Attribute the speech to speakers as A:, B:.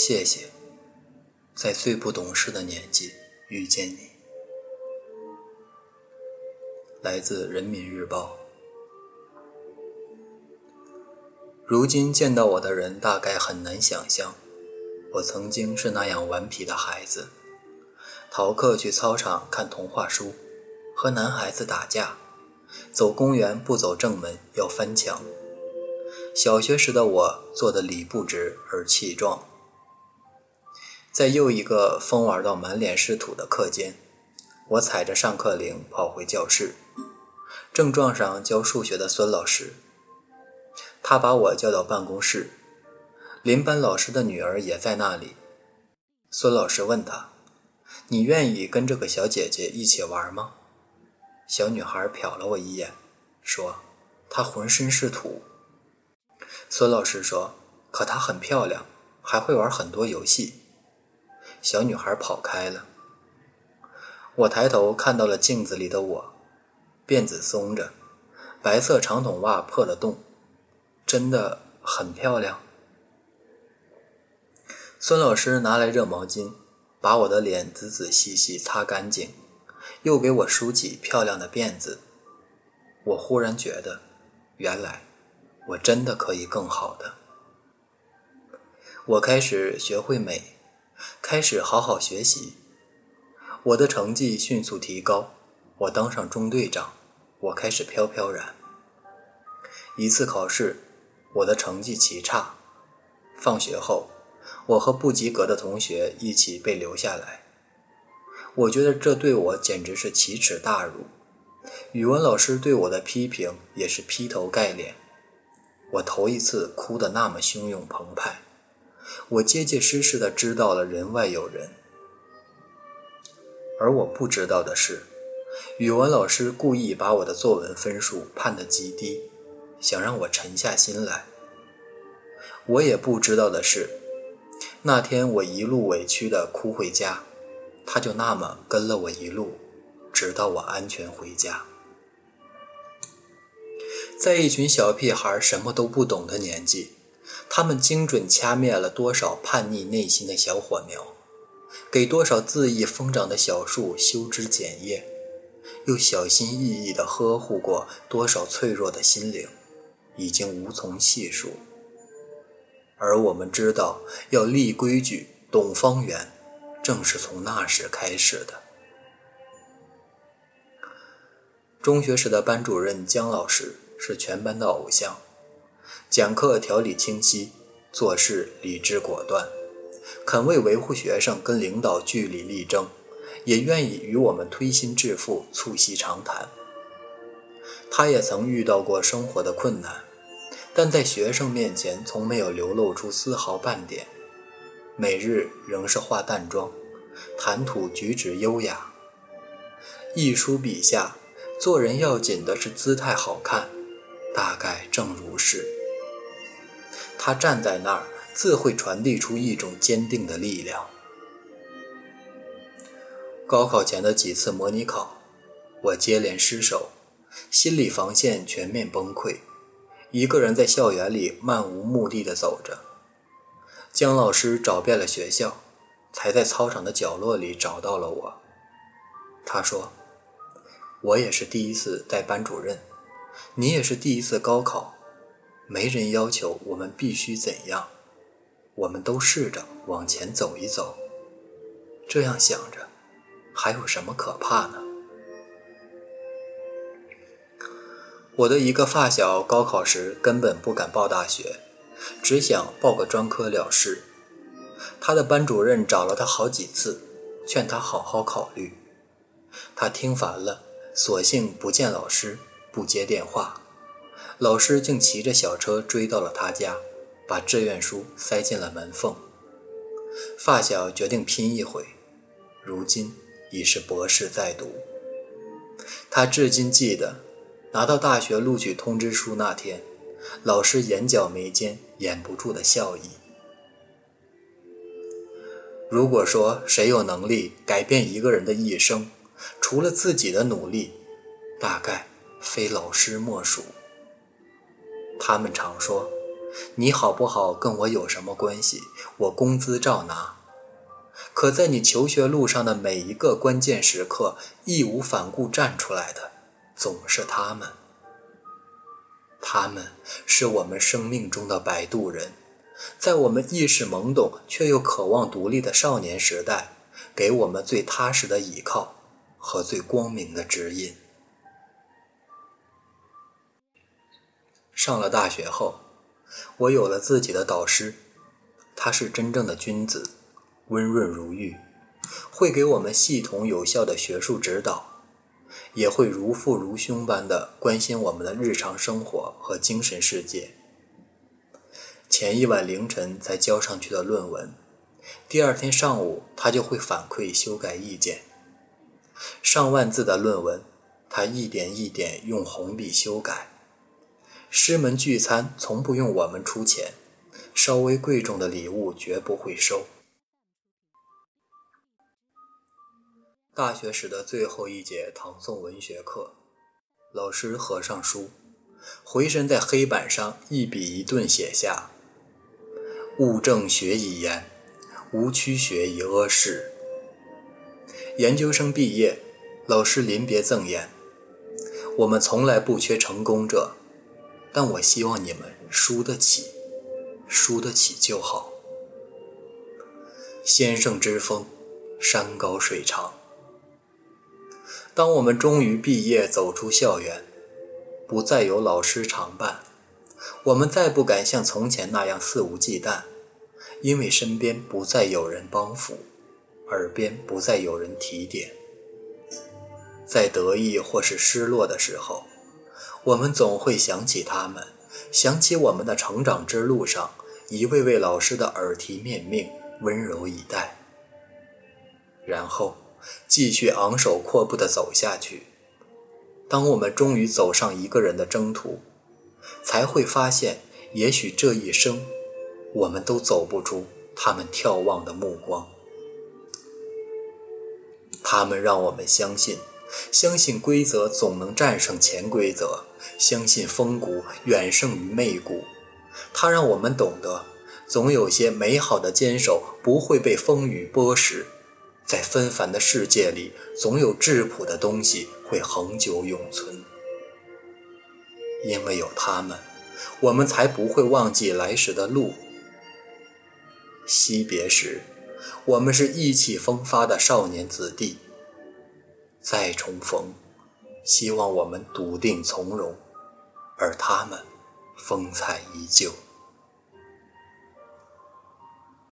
A: 谢谢，在最不懂事的年纪遇见你。来自《人民日报》。如今见到我的人，大概很难想象，我曾经是那样顽皮的孩子，逃课去操场看童话书，和男孩子打架，走公园不走正门要翻墙。小学时的我做的理不直而气壮。在又一个疯玩到满脸是土的课间，我踩着上课铃跑回教室，正撞上教数学的孙老师。他把我叫到办公室，邻班老师的女儿也在那里。孙老师问他：“你愿意跟这个小姐姐一起玩吗？”小女孩瞟了我一眼，说：“她浑身是土。”孙老师说：“可她很漂亮，还会玩很多游戏。”小女孩跑开了。我抬头看到了镜子里的我，辫子松着，白色长筒袜破了洞，真的很漂亮。孙老师拿来热毛巾，把我的脸仔仔细细擦干净，又给我梳起漂亮的辫子。我忽然觉得，原来我真的可以更好的。我开始学会美。开始好好学习，我的成绩迅速提高，我当上中队长，我开始飘飘然。一次考试，我的成绩极差，放学后，我和不及格的同学一起被留下来。我觉得这对我简直是奇耻大辱。语文老师对我的批评也是劈头盖脸，我头一次哭得那么汹涌澎湃。我结结实实的知道了人外有人，而我不知道的是，语文老师故意把我的作文分数判得极低，想让我沉下心来。我也不知道的是，那天我一路委屈的哭回家，他就那么跟了我一路，直到我安全回家。在一群小屁孩什么都不懂的年纪。他们精准掐灭了多少叛逆内心的小火苗，给多少恣意疯长的小树修枝剪叶，又小心翼翼地呵护过多少脆弱的心灵，已经无从细数。而我们知道，要立规矩、懂方圆，正是从那时开始的。中学时的班主任姜老师是全班的偶像。讲课条理清晰，做事理智果断，肯为维护学生跟领导据理力争，也愿意与我们推心置腹、促膝长谈。他也曾遇到过生活的困难，但在学生面前从没有流露出丝毫半点，每日仍是化淡妆，谈吐举止优雅。一书笔下，做人要紧的是姿态好看，大概正如是。他站在那儿，自会传递出一种坚定的力量。高考前的几次模拟考，我接连失手，心理防线全面崩溃，一个人在校园里漫无目的的走着。姜老师找遍了学校，才在操场的角落里找到了我。他说：“我也是第一次带班主任，你也是第一次高考。”没人要求我们必须怎样，我们都试着往前走一走。这样想着，还有什么可怕呢？我的一个发小高考时根本不敢报大学，只想报个专科了事。他的班主任找了他好几次，劝他好好考虑。他听烦了，索性不见老师，不接电话。老师竟骑着小车追到了他家，把志愿书塞进了门缝。发小决定拼一回，如今已是博士在读。他至今记得，拿到大学录取通知书那天，老师眼角眉间掩不住的笑意。如果说谁有能力改变一个人的一生，除了自己的努力，大概非老师莫属。他们常说，你好不好跟我有什么关系？我工资照拿。可在你求学路上的每一个关键时刻，义无反顾站出来的，总是他们。他们是我们生命中的摆渡人，在我们意识懵懂却又渴望独立的少年时代，给我们最踏实的依靠和最光明的指引。上了大学后，我有了自己的导师，他是真正的君子，温润如玉，会给我们系统有效的学术指导，也会如父如兄般的关心我们的日常生活和精神世界。前一晚凌晨才交上去的论文，第二天上午他就会反馈修改意见。上万字的论文，他一点一点用红笔修改。师门聚餐从不用我们出钱，稍微贵重的礼物绝不会收。大学时的最后一节唐宋文学课，老师合上书，回身在黑板上一笔一顿写下：“物证学以言，无曲学以阿世。”研究生毕业，老师临别赠言：“我们从来不缺成功者。”但我希望你们输得起，输得起就好。先生之风，山高水长。当我们终于毕业，走出校园，不再有老师常伴，我们再不敢像从前那样肆无忌惮，因为身边不再有人帮扶，耳边不再有人提点。在得意或是失落的时候。我们总会想起他们，想起我们的成长之路上一位位老师的耳提面命、温柔以待，然后继续昂首阔步地走下去。当我们终于走上一个人的征途，才会发现，也许这一生，我们都走不出他们眺望的目光。他们让我们相信。相信规则总能战胜潜规则，相信风骨远胜于媚骨。它让我们懂得，总有些美好的坚守不会被风雨剥蚀，在纷繁的世界里，总有质朴的东西会恒久永存。因为有他们，我们才不会忘记来时的路。惜别时，我们是意气风发的少年子弟。再重逢，希望我们笃定从容，而他们风采依旧。